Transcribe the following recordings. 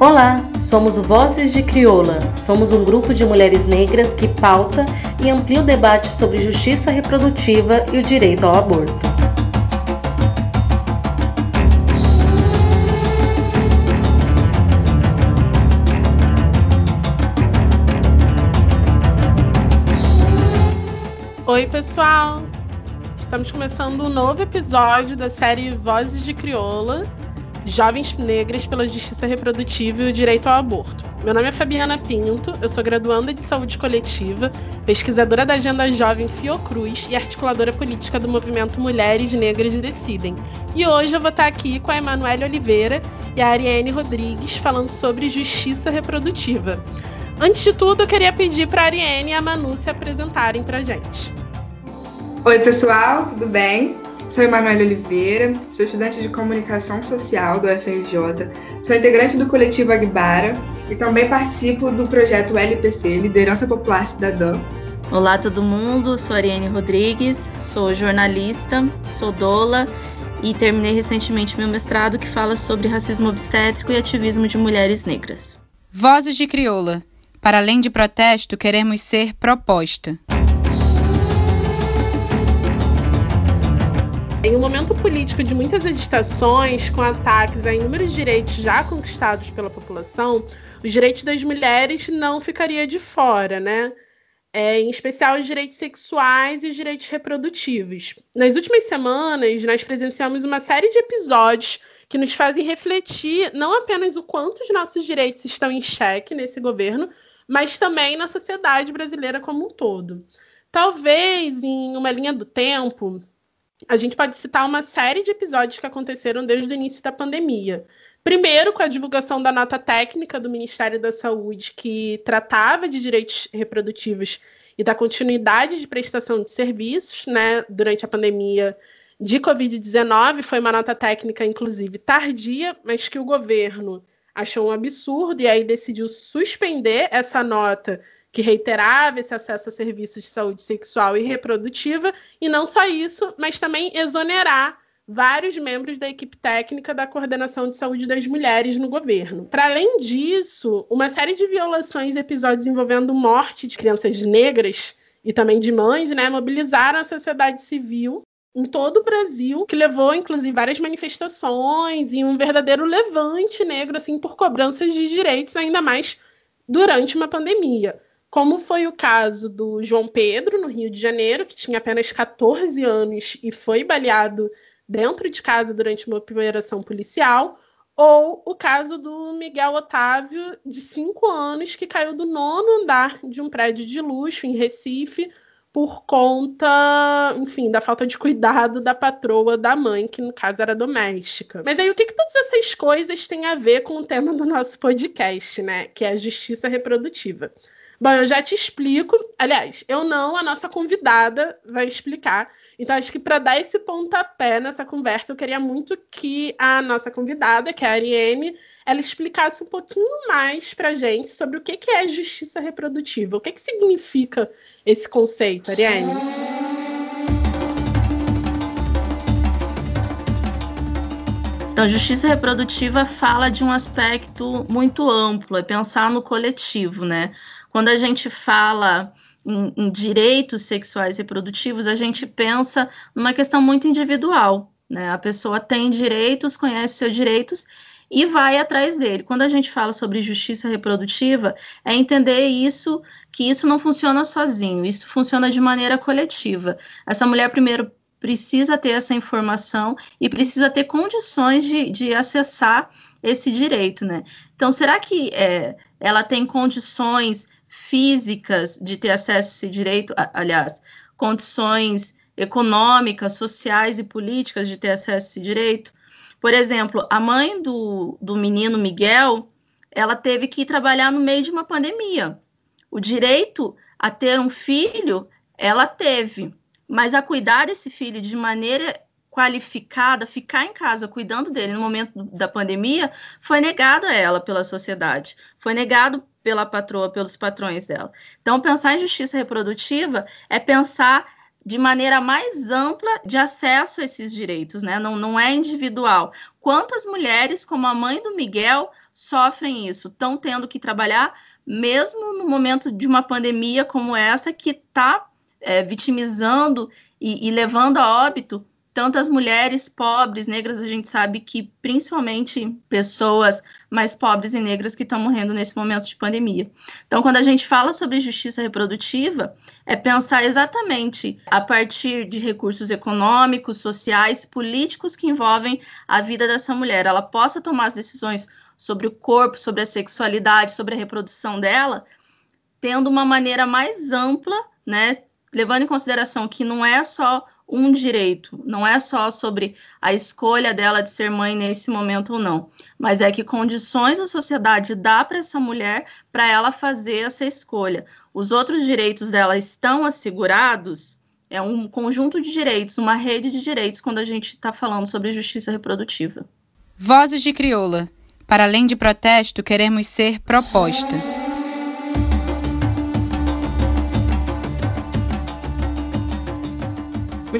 Olá, somos o Vozes de Crioula. Somos um grupo de mulheres negras que pauta e amplia o debate sobre justiça reprodutiva e o direito ao aborto. Oi, pessoal! Estamos começando um novo episódio da série Vozes de Crioula Jovens Negras pela Justiça Reprodutiva e o Direito ao Aborto. Meu nome é Fabiana Pinto, eu sou graduanda de Saúde Coletiva, pesquisadora da Agenda Jovem Fiocruz e articuladora política do movimento Mulheres Negras Decidem. E hoje eu vou estar aqui com a Emanuele Oliveira e a Ariane Rodrigues falando sobre justiça reprodutiva. Antes de tudo, eu queria pedir para a Ariane e a Manu se apresentarem para a gente. Oi, pessoal, tudo bem? Sou Emanuele Oliveira, sou estudante de comunicação social do UFRJ, sou integrante do coletivo Agbara e também participo do projeto LPC, Liderança Popular Cidadã. Olá todo mundo, sou Ariane Rodrigues, sou jornalista, sou doula e terminei recentemente meu mestrado que fala sobre racismo obstétrico e ativismo de mulheres negras. Vozes de Crioula. Para além de protesto, queremos ser proposta. Em um momento político de muitas agitações, com ataques a inúmeros direitos já conquistados pela população, os direitos das mulheres não ficaria de fora, né? É, em especial os direitos sexuais e os direitos reprodutivos. Nas últimas semanas, nós presenciamos uma série de episódios que nos fazem refletir não apenas o quanto os nossos direitos estão em xeque nesse governo, mas também na sociedade brasileira como um todo. Talvez, em uma linha do tempo, a gente pode citar uma série de episódios que aconteceram desde o início da pandemia. Primeiro, com a divulgação da nota técnica do Ministério da Saúde, que tratava de direitos reprodutivos e da continuidade de prestação de serviços né, durante a pandemia de Covid-19. Foi uma nota técnica, inclusive, tardia, mas que o governo achou um absurdo e aí decidiu suspender essa nota que reiterava esse acesso a serviços de saúde sexual e reprodutiva, e não só isso, mas também exonerar vários membros da equipe técnica da coordenação de saúde das mulheres no governo. Para além disso, uma série de violações e episódios envolvendo morte de crianças negras e também de mães, né, mobilizaram a sociedade civil em todo o Brasil, que levou inclusive várias manifestações e um verdadeiro levante negro assim por cobranças de direitos ainda mais durante uma pandemia como foi o caso do João Pedro, no Rio de Janeiro, que tinha apenas 14 anos e foi baleado dentro de casa durante uma operação policial, ou o caso do Miguel Otávio, de 5 anos, que caiu do nono andar de um prédio de luxo em Recife por conta, enfim, da falta de cuidado da patroa da mãe, que no caso era doméstica. Mas aí o que, que todas essas coisas têm a ver com o tema do nosso podcast, né? Que é a justiça reprodutiva. Bom, eu já te explico. Aliás, eu não, a nossa convidada vai explicar. Então, acho que para dar esse pontapé nessa conversa, eu queria muito que a nossa convidada, que é a Ariane, ela explicasse um pouquinho mais para gente sobre o que, que é justiça reprodutiva. O que, que significa esse conceito, Ariane? Então, justiça reprodutiva fala de um aspecto muito amplo, é pensar no coletivo, né? Quando a gente fala em, em direitos sexuais e reprodutivos, a gente pensa numa questão muito individual. Né? A pessoa tem direitos, conhece seus direitos e vai atrás dele. Quando a gente fala sobre justiça reprodutiva, é entender isso, que isso não funciona sozinho, isso funciona de maneira coletiva. Essa mulher primeiro precisa ter essa informação e precisa ter condições de, de acessar esse direito, né? Então, será que é, ela tem condições físicas de ter acesso a esse direito, aliás, condições econômicas, sociais e políticas de ter acesso a esse direito. Por exemplo, a mãe do, do menino Miguel, ela teve que trabalhar no meio de uma pandemia. O direito a ter um filho, ela teve, mas a cuidar desse filho de maneira qualificada, ficar em casa cuidando dele no momento da pandemia, foi negado a ela pela sociedade, foi negado pela patroa, pelos patrões dela. Então, pensar em justiça reprodutiva é pensar de maneira mais ampla de acesso a esses direitos, né? Não, não é individual. Quantas mulheres, como a mãe do Miguel, sofrem isso? Estão tendo que trabalhar, mesmo no momento de uma pandemia como essa, que está é, vitimizando e, e levando a óbito tantas mulheres pobres, negras, a gente sabe que principalmente pessoas mais pobres e negras que estão morrendo nesse momento de pandemia. Então, quando a gente fala sobre justiça reprodutiva, é pensar exatamente a partir de recursos econômicos, sociais, políticos que envolvem a vida dessa mulher. Ela possa tomar as decisões sobre o corpo, sobre a sexualidade, sobre a reprodução dela, tendo uma maneira mais ampla, né? Levando em consideração que não é só um direito, não é só sobre a escolha dela de ser mãe nesse momento ou não, mas é que condições a sociedade dá para essa mulher para ela fazer essa escolha. Os outros direitos dela estão assegurados, é um conjunto de direitos, uma rede de direitos quando a gente está falando sobre justiça reprodutiva. Vozes de crioula. Para além de protesto, queremos ser proposta.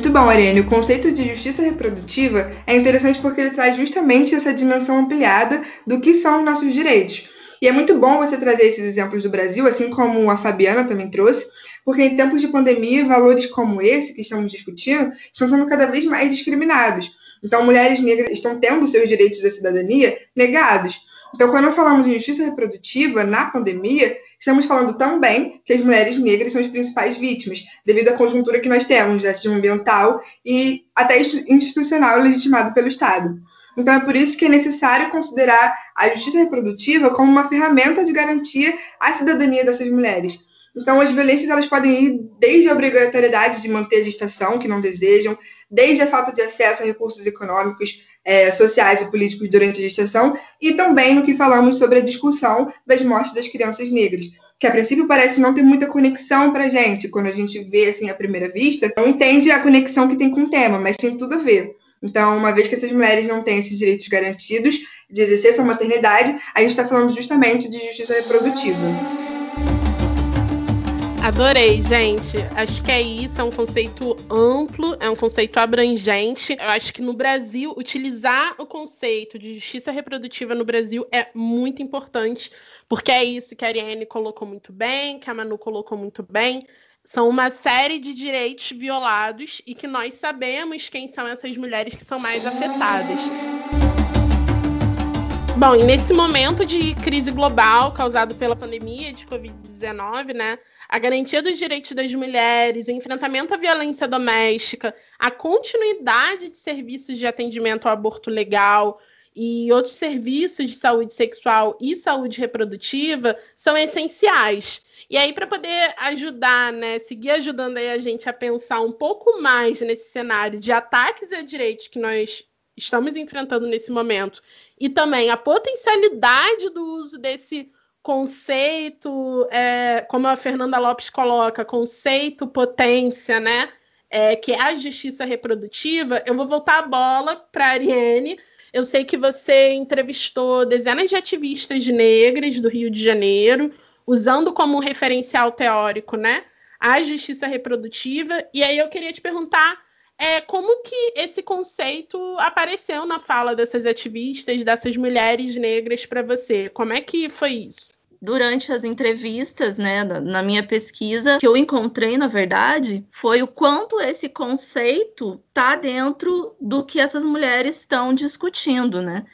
Muito bom, Ariane. O conceito de justiça reprodutiva é interessante porque ele traz justamente essa dimensão ampliada do que são os nossos direitos. E é muito bom você trazer esses exemplos do Brasil, assim como a Fabiana também trouxe, porque em tempos de pandemia, valores como esse que estamos discutindo estão sendo cada vez mais discriminados. Então, mulheres negras estão tendo seus direitos à cidadania negados. Então, quando falamos em justiça reprodutiva na pandemia, estamos falando também que as mulheres negras são as principais vítimas, devido à conjuntura que nós temos, racismo ambiental e até institucional legitimado pelo Estado. Então, é por isso que é necessário considerar a justiça reprodutiva como uma ferramenta de garantia à cidadania dessas mulheres. Então, as violências elas podem ir desde a obrigatoriedade de manter a gestação, que não desejam, desde a falta de acesso a recursos econômicos, é, sociais e políticos durante a gestação, e também no que falamos sobre a discussão das mortes das crianças negras, que a princípio parece não ter muita conexão para a gente, quando a gente vê assim à primeira vista, não entende a conexão que tem com o tema, mas tem tudo a ver. Então, uma vez que essas mulheres não têm esses direitos garantidos de exercer essa maternidade, a gente está falando justamente de justiça reprodutiva. Adorei, gente. Acho que é isso, é um conceito amplo, é um conceito abrangente. Eu acho que no Brasil, utilizar o conceito de justiça reprodutiva no Brasil é muito importante, porque é isso que a Ariane colocou muito bem, que a Manu colocou muito bem. São uma série de direitos violados e que nós sabemos quem são essas mulheres que são mais afetadas. Bom, e nesse momento de crise global causado pela pandemia de Covid-19, né? a garantia dos direitos das mulheres, o enfrentamento à violência doméstica, a continuidade de serviços de atendimento ao aborto legal e outros serviços de saúde sexual e saúde reprodutiva são essenciais. E aí, para poder ajudar, né, seguir ajudando a gente a pensar um pouco mais nesse cenário de ataques a direitos que nós estamos enfrentando nesse momento, e também a potencialidade do uso desse conceito, é, como a Fernanda Lopes coloca, conceito, potência, né? É, que é a justiça reprodutiva, eu vou voltar a bola para a Ariane. Eu sei que você entrevistou dezenas de ativistas negras do Rio de Janeiro, usando como referencial teórico, né, a justiça reprodutiva. E aí eu queria te perguntar é, como que esse conceito apareceu na fala dessas ativistas, dessas mulheres negras para você? Como é que foi isso? durante as entrevistas, né, na minha pesquisa, que eu encontrei, na verdade, foi o quanto esse conceito tá dentro do que essas mulheres estão discutindo, né?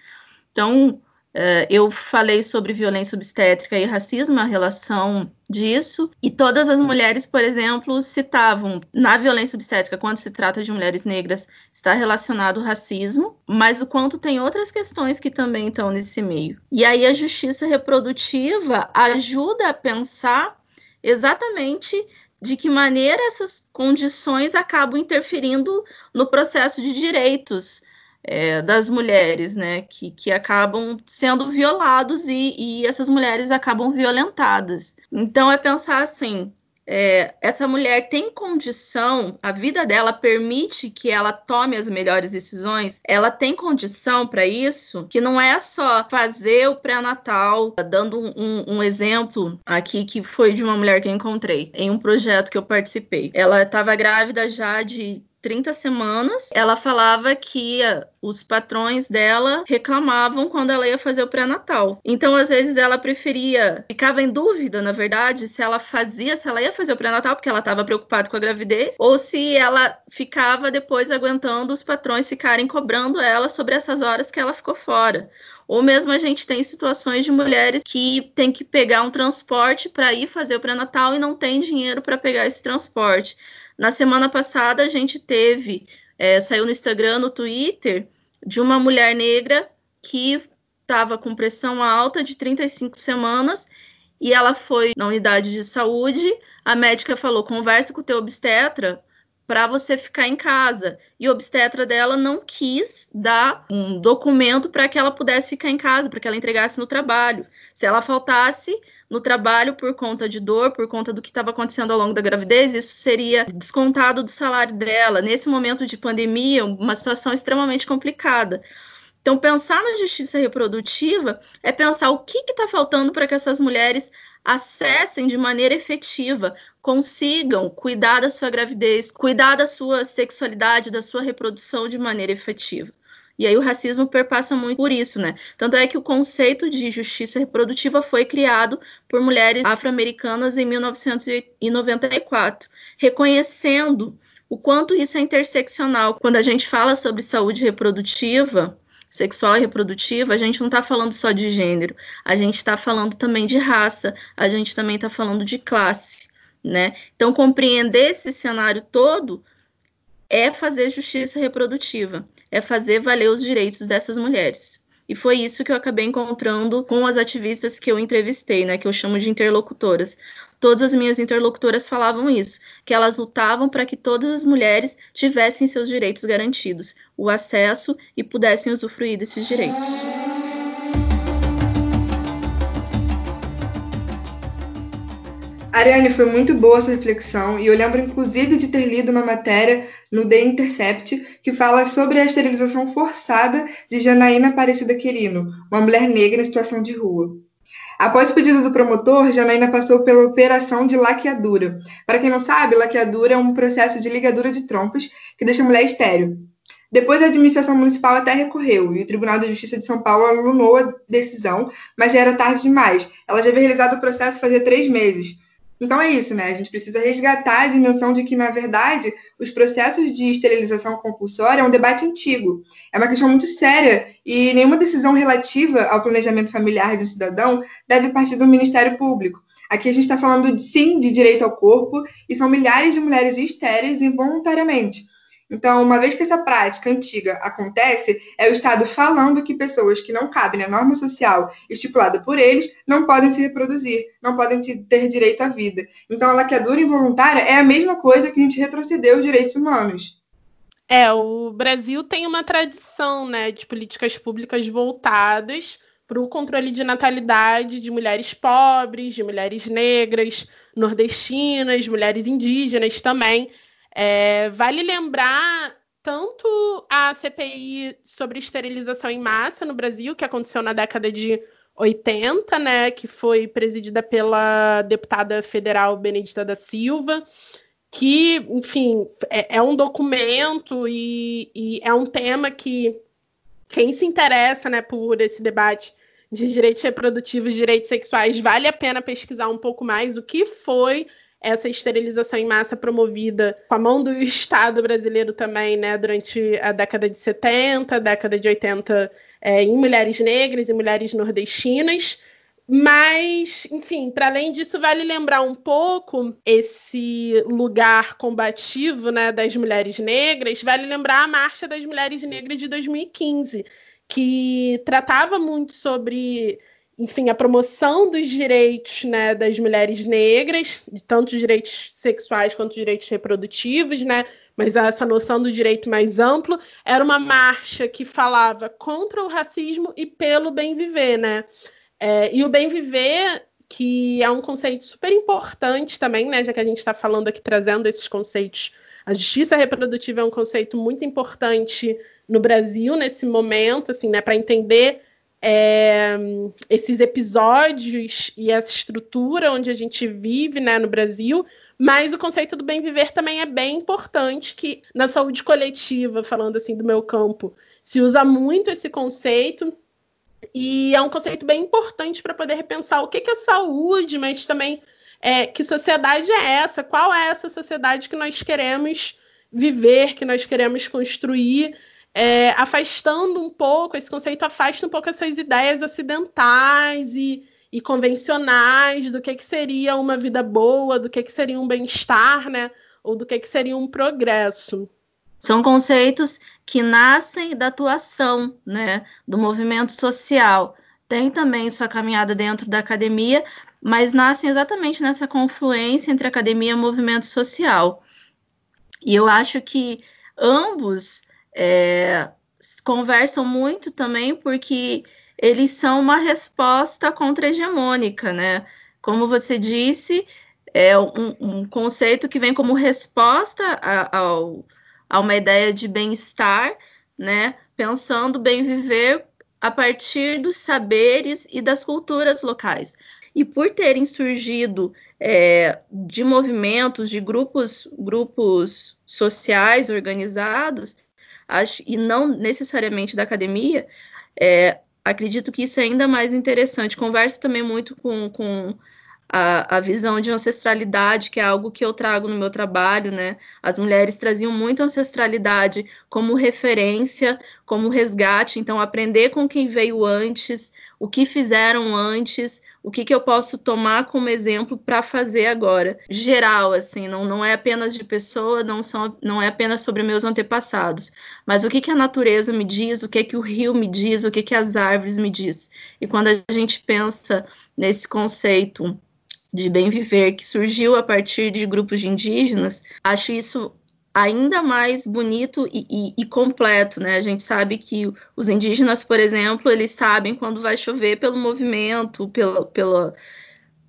Então, Uh, eu falei sobre violência obstétrica e racismo, a relação disso, e todas as mulheres, por exemplo, citavam na violência obstétrica, quando se trata de mulheres negras, está relacionado ao racismo, mas o quanto tem outras questões que também estão nesse meio. E aí a justiça reprodutiva ajuda a pensar exatamente de que maneira essas condições acabam interferindo no processo de direitos é, das mulheres, né, que, que acabam sendo violados e, e essas mulheres acabam violentadas. Então é pensar assim, é, essa mulher tem condição, a vida dela permite que ela tome as melhores decisões, ela tem condição para isso, que não é só fazer o pré-natal, dando um, um, exemplo aqui que foi de uma mulher que eu encontrei em um projeto que eu participei. Ela estava grávida já de 30 semanas, ela falava que os patrões dela reclamavam quando ela ia fazer o pré-natal. Então, às vezes, ela preferia, ficava em dúvida, na verdade, se ela fazia, se ela ia fazer o pré-natal, porque ela estava preocupada com a gravidez, ou se ela ficava depois aguentando os patrões ficarem cobrando ela sobre essas horas que ela ficou fora. Ou mesmo a gente tem situações de mulheres que tem que pegar um transporte para ir fazer o pré-natal e não tem dinheiro para pegar esse transporte. Na semana passada, a gente teve, é, saiu no Instagram, no Twitter, de uma mulher negra que estava com pressão alta de 35 semanas e ela foi na unidade de saúde. A médica falou: converse com o teu obstetra para você ficar em casa. E o obstetra dela não quis dar um documento para que ela pudesse ficar em casa, para que ela entregasse no trabalho. Se ela faltasse no trabalho por conta de dor, por conta do que estava acontecendo ao longo da gravidez, isso seria descontado do salário dela. Nesse momento de pandemia, uma situação extremamente complicada. Então, pensar na justiça reprodutiva é pensar o que está faltando para que essas mulheres acessem de maneira efetiva, consigam cuidar da sua gravidez, cuidar da sua sexualidade, da sua reprodução de maneira efetiva. E aí o racismo perpassa muito por isso, né? Tanto é que o conceito de justiça reprodutiva foi criado por mulheres afro-americanas em 1994, reconhecendo o quanto isso é interseccional. Quando a gente fala sobre saúde reprodutiva, sexual e reprodutiva, a gente não está falando só de gênero, a gente está falando também de raça, a gente também está falando de classe, né? Então, compreender esse cenário todo é fazer justiça reprodutiva, é fazer valer os direitos dessas mulheres. E foi isso que eu acabei encontrando com as ativistas que eu entrevistei, né, que eu chamo de interlocutoras. Todas as minhas interlocutoras falavam isso, que elas lutavam para que todas as mulheres tivessem seus direitos garantidos, o acesso e pudessem usufruir desses direitos. Ariane, foi muito boa sua reflexão e eu lembro inclusive de ter lido uma matéria no The Intercept que fala sobre a esterilização forçada de Janaína Aparecida Quirino, uma mulher negra em situação de rua. Após o pedido do promotor, Janaína passou pela operação de laqueadura. Para quem não sabe, laqueadura é um processo de ligadura de trompas que deixa a mulher estéril. Depois a administração municipal até recorreu e o Tribunal de Justiça de São Paulo alunou a decisão, mas já era tarde demais. Ela já havia realizado o processo fazia três meses. Então é isso, né? A gente precisa resgatar a dimensão de que, na verdade, os processos de esterilização compulsória é um debate antigo. É uma questão muito séria e nenhuma decisão relativa ao planejamento familiar de um cidadão deve partir do Ministério Público. Aqui a gente está falando, sim, de direito ao corpo e são milhares de mulheres estéreis involuntariamente então, uma vez que essa prática antiga acontece, é o Estado falando que pessoas que não cabem na norma social estipulada por eles não podem se reproduzir, não podem ter direito à vida. Então, a laqueadura involuntária é a mesma coisa que a gente retrocedeu os direitos humanos. É, o Brasil tem uma tradição né, de políticas públicas voltadas para o controle de natalidade de mulheres pobres, de mulheres negras, nordestinas, mulheres indígenas também. É, vale lembrar tanto a CPI sobre esterilização em massa no Brasil, que aconteceu na década de 80, né, que foi presidida pela deputada federal Benedita da Silva, que, enfim, é, é um documento e, e, é um tema que quem se interessa né, por esse debate de direitos reprodutivos, direitos sexuais, vale a pena pesquisar um pouco mais o que foi essa esterilização em massa promovida com a mão do Estado brasileiro também, né, durante a década de 70, década de 80, é, em mulheres negras e mulheres nordestinas. Mas, enfim, para além disso, vale lembrar um pouco esse lugar combativo né, das mulheres negras, vale lembrar a Marcha das Mulheres Negras de 2015, que tratava muito sobre enfim, a promoção dos direitos né, das mulheres negras, tanto direitos sexuais quanto direitos reprodutivos, né? Mas essa noção do direito mais amplo era uma marcha que falava contra o racismo e pelo bem viver, né? É, e o bem viver que é um conceito super importante também, né? Já que a gente está falando aqui, trazendo esses conceitos. A justiça reprodutiva é um conceito muito importante no Brasil nesse momento, assim, né? Para entender é, esses episódios e essa estrutura onde a gente vive, né, no Brasil. Mas o conceito do bem viver também é bem importante, que na saúde coletiva, falando assim do meu campo, se usa muito esse conceito e é um conceito bem importante para poder repensar o que, que é saúde, mas também é, que sociedade é essa? Qual é essa sociedade que nós queremos viver, que nós queremos construir? É, afastando um pouco, esse conceito afasta um pouco essas ideias ocidentais e, e convencionais do que, que seria uma vida boa, do que, que seria um bem-estar, né? Ou do que, que seria um progresso. São conceitos que nascem da atuação, né, do movimento social. Tem também sua caminhada dentro da academia, mas nascem exatamente nessa confluência entre academia e movimento social. E eu acho que ambos é, conversam muito também porque eles são uma resposta contra-hegemônica, né? Como você disse, é um, um conceito que vem como resposta a, ao a uma ideia de bem-estar, né? Pensando bem viver a partir dos saberes e das culturas locais. E por terem surgido é, de movimentos, de grupos, grupos sociais organizados, acho, e não necessariamente da academia, é, acredito que isso é ainda mais interessante. Converso também muito com, com a, a visão de ancestralidade, que é algo que eu trago no meu trabalho, né? As mulheres traziam muito ancestralidade como referência, como resgate, então aprender com quem veio antes, o que fizeram antes, o que, que eu posso tomar como exemplo para fazer agora. Geral, assim, não, não é apenas de pessoa, não, são, não é apenas sobre meus antepassados, mas o que, que a natureza me diz, o que, que o rio me diz, o que, que as árvores me diz. E quando a gente pensa nesse conceito de bem viver que surgiu a partir de grupos de indígenas, acho isso ainda mais bonito e, e, e, completo, né? A gente sabe que os indígenas, por exemplo, eles sabem quando vai chover pelo movimento, pela, pela,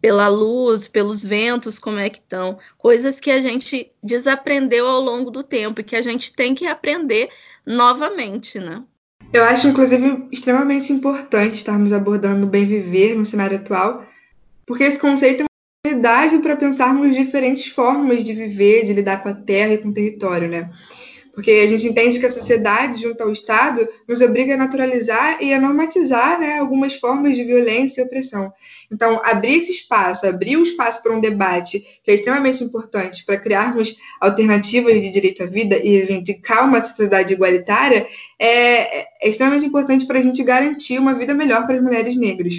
pela luz, pelos ventos, como é que estão. Coisas que a gente desaprendeu ao longo do tempo e que a gente tem que aprender novamente, né? Eu acho, inclusive, extremamente importante estarmos abordando o bem viver no cenário atual, porque esse conceito oportunidade para pensarmos diferentes formas de viver, de lidar com a terra e com o território, né? Porque a gente entende que a sociedade, junto ao Estado, nos obriga a naturalizar e a normatizar né, algumas formas de violência e opressão. Então, abrir esse espaço, abrir o espaço para um debate que é extremamente importante para criarmos alternativas de direito à vida e reivindicar uma sociedade igualitária é, é extremamente importante para a gente garantir uma vida melhor para as mulheres negras.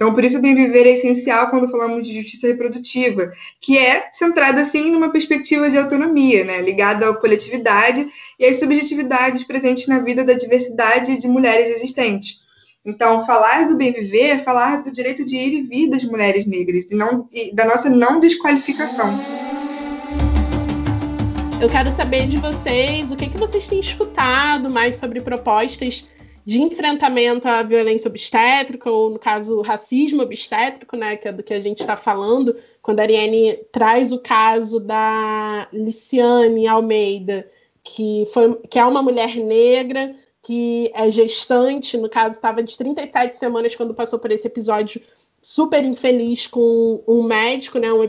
Então, por isso, bem viver é essencial quando falamos de justiça reprodutiva, que é centrada, assim, numa perspectiva de autonomia, né, ligada à coletividade e às subjetividades presentes na vida da diversidade de mulheres existentes. Então, falar do bem viver é falar do direito de ir e vir das mulheres negras e, não, e da nossa não desqualificação. Eu quero saber de vocês o que, que vocês têm escutado mais sobre propostas de enfrentamento à violência obstétrica, ou no caso, racismo obstétrico, né, que é do que a gente está falando, quando a Ariane traz o caso da Liciane Almeida, que, foi, que é uma mulher negra, que é gestante, no caso, estava de 37 semanas quando passou por esse episódio super infeliz com um médico, né, um,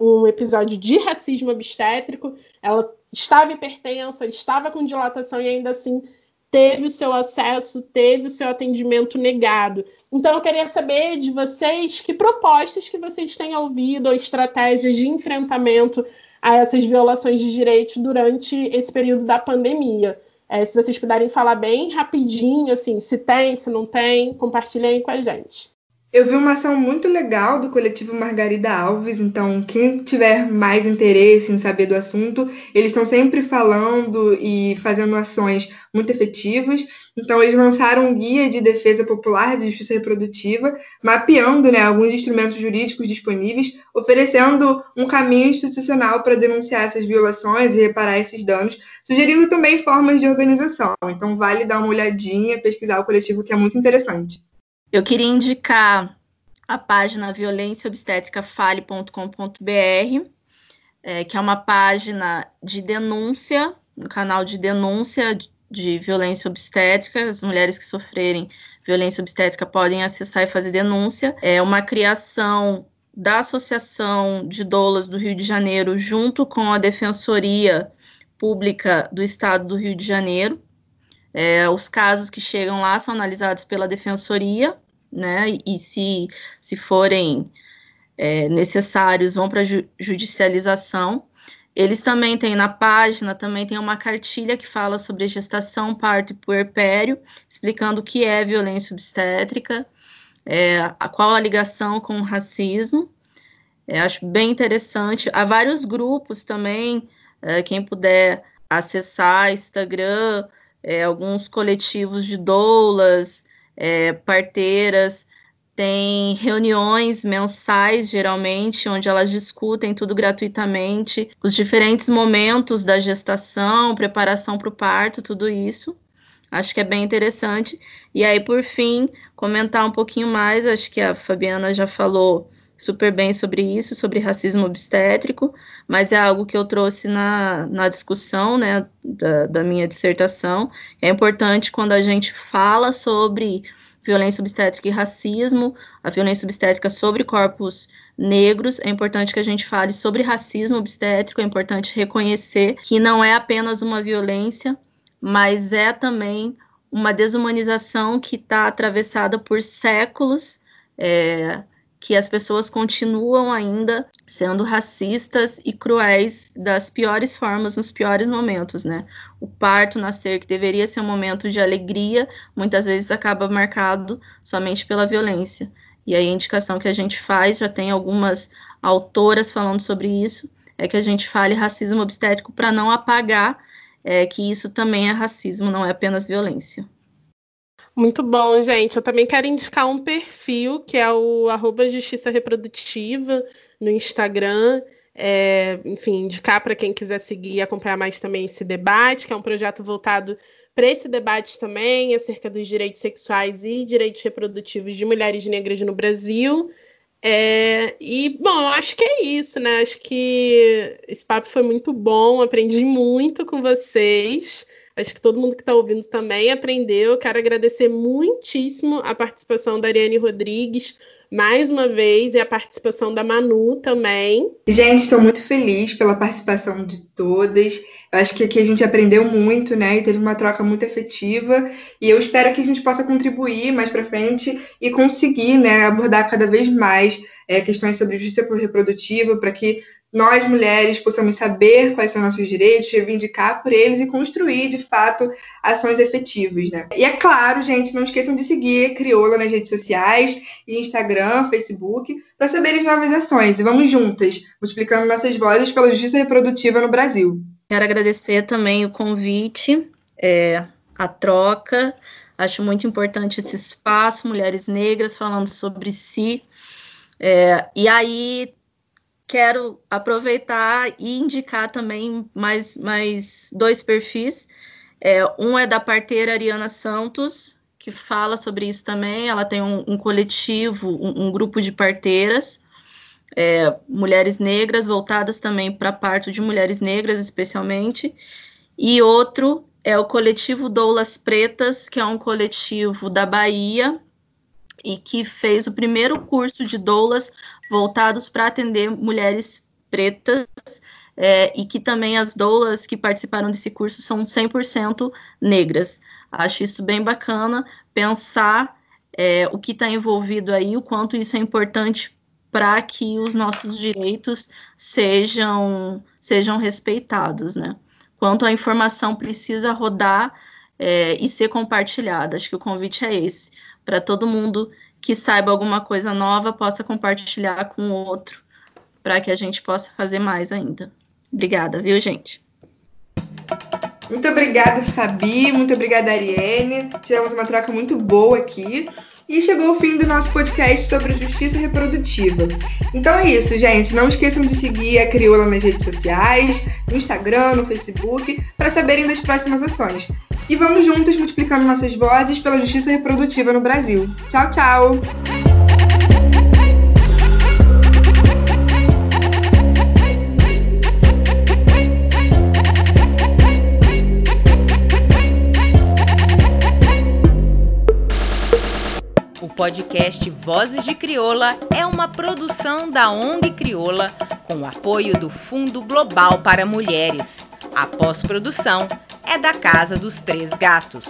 um episódio de racismo obstétrico. Ela estava hipertensa, estava com dilatação e ainda assim teve o seu acesso, teve o seu atendimento negado. Então eu queria saber de vocês que propostas que vocês têm ouvido ou estratégias de enfrentamento a essas violações de direitos durante esse período da pandemia. É, se vocês puderem falar bem rapidinho, assim, se tem, se não tem, compartilhem com a gente. Eu vi uma ação muito legal do coletivo Margarida Alves, então quem tiver mais interesse em saber do assunto, eles estão sempre falando e fazendo ações muito efetivas. Então eles lançaram um guia de defesa popular de justiça reprodutiva, mapeando né, alguns instrumentos jurídicos disponíveis, oferecendo um caminho institucional para denunciar essas violações e reparar esses danos, sugerindo também formas de organização. Então vale dar uma olhadinha, pesquisar o coletivo que é muito interessante. Eu queria indicar a página violênciaobstétricafale.com.br, é, que é uma página de denúncia, um canal de denúncia de violência obstétrica. As mulheres que sofrerem violência obstétrica podem acessar e fazer denúncia. É uma criação da Associação de Doulas do Rio de Janeiro, junto com a Defensoria Pública do Estado do Rio de Janeiro. É, os casos que chegam lá são analisados pela Defensoria, né? E, se, se forem é, necessários, vão para ju judicialização. Eles também têm na página, também tem uma cartilha que fala sobre gestação, parto e puerpério, explicando o que é violência obstétrica, é, a, qual a ligação com o racismo. É, acho bem interessante. Há vários grupos também, é, quem puder acessar Instagram, é, alguns coletivos de doulas, é, parteiras, tem reuniões mensais, geralmente, onde elas discutem tudo gratuitamente, os diferentes momentos da gestação, preparação para o parto, tudo isso. Acho que é bem interessante. E aí, por fim, comentar um pouquinho mais, acho que a Fabiana já falou super bem sobre isso, sobre racismo obstétrico, mas é algo que eu trouxe na, na discussão né, da, da minha dissertação. É importante quando a gente fala sobre violência obstétrica e racismo, a violência obstétrica sobre corpos negros, é importante que a gente fale sobre racismo obstétrico, é importante reconhecer que não é apenas uma violência, mas é também uma desumanização que está atravessada por séculos, é, que as pessoas continuam ainda sendo racistas e cruéis das piores formas, nos piores momentos, né? O parto, nascer, que deveria ser um momento de alegria, muitas vezes acaba marcado somente pela violência. E aí a indicação que a gente faz, já tem algumas autoras falando sobre isso, é que a gente fale racismo obstétrico para não apagar é, que isso também é racismo, não é apenas violência. Muito bom, gente. Eu também quero indicar um perfil que é o Justiça Reprodutiva no Instagram. É, enfim, indicar para quem quiser seguir e acompanhar mais também esse debate, que é um projeto voltado para esse debate também acerca dos direitos sexuais e direitos reprodutivos de mulheres negras no Brasil. É, e, bom, eu acho que é isso, né? Acho que esse papo foi muito bom, aprendi muito com vocês. Acho que todo mundo que está ouvindo também aprendeu. Quero agradecer muitíssimo a participação da Ariane Rodrigues, mais uma vez, e a participação da Manu também. Gente, estou muito feliz pela participação de todas. Eu acho que aqui a gente aprendeu muito, né? E teve uma troca muito efetiva. E eu espero que a gente possa contribuir mais para frente e conseguir, né, abordar cada vez mais é, questões sobre justiça reprodutiva, para que nós, mulheres, possamos saber quais são nossos direitos, reivindicar por eles e construir, de fato, ações efetivas, né? E é claro, gente, não esqueçam de seguir Crioula nas redes sociais, Instagram, Facebook, para saberem novas ações. E vamos juntas, multiplicando nossas vozes pela justiça reprodutiva no Brasil. Quero agradecer também o convite, é, a troca. Acho muito importante esse espaço, mulheres negras falando sobre si. É, e aí quero aproveitar e indicar também mais, mais dois perfis. É, um é da parteira Ariana Santos, que fala sobre isso também. Ela tem um, um coletivo, um, um, grupo de parteiras, é, mulheres negras, voltadas também para parto de mulheres negras, especialmente. E outro é o coletivo Doulas Pretas, que é um coletivo da Bahia, e que fez o primeiro curso de doulas voltados para atender mulheres pretas é, e que também as doulas que participaram desse curso são 100% negras. Acho isso bem bacana, pensar é, o que está envolvido aí, o quanto isso é importante para que os nossos direitos sejam, sejam respeitados, né? Quanto a informação precisa rodar é, e ser compartilhada. Acho que o convite é esse para todo mundo que saiba alguma coisa nova possa compartilhar com o outro, para que a gente possa fazer mais ainda. Obrigada, viu, gente? Muito obrigada, Fabi. Muito obrigada, Ariane. Tivemos uma troca muito boa aqui. E chegou o fim do nosso podcast sobre justiça reprodutiva. Então é isso, gente. Não esqueçam de seguir a Crioula nas redes sociais, no Instagram, no Facebook, para saberem das próximas ações. E vamos juntos multiplicando nossas vozes pela justiça reprodutiva no Brasil. Tchau, tchau! Podcast Vozes de Crioula é uma produção da ONG Crioula com o apoio do Fundo Global para Mulheres. A pós-produção é da Casa dos Três Gatos.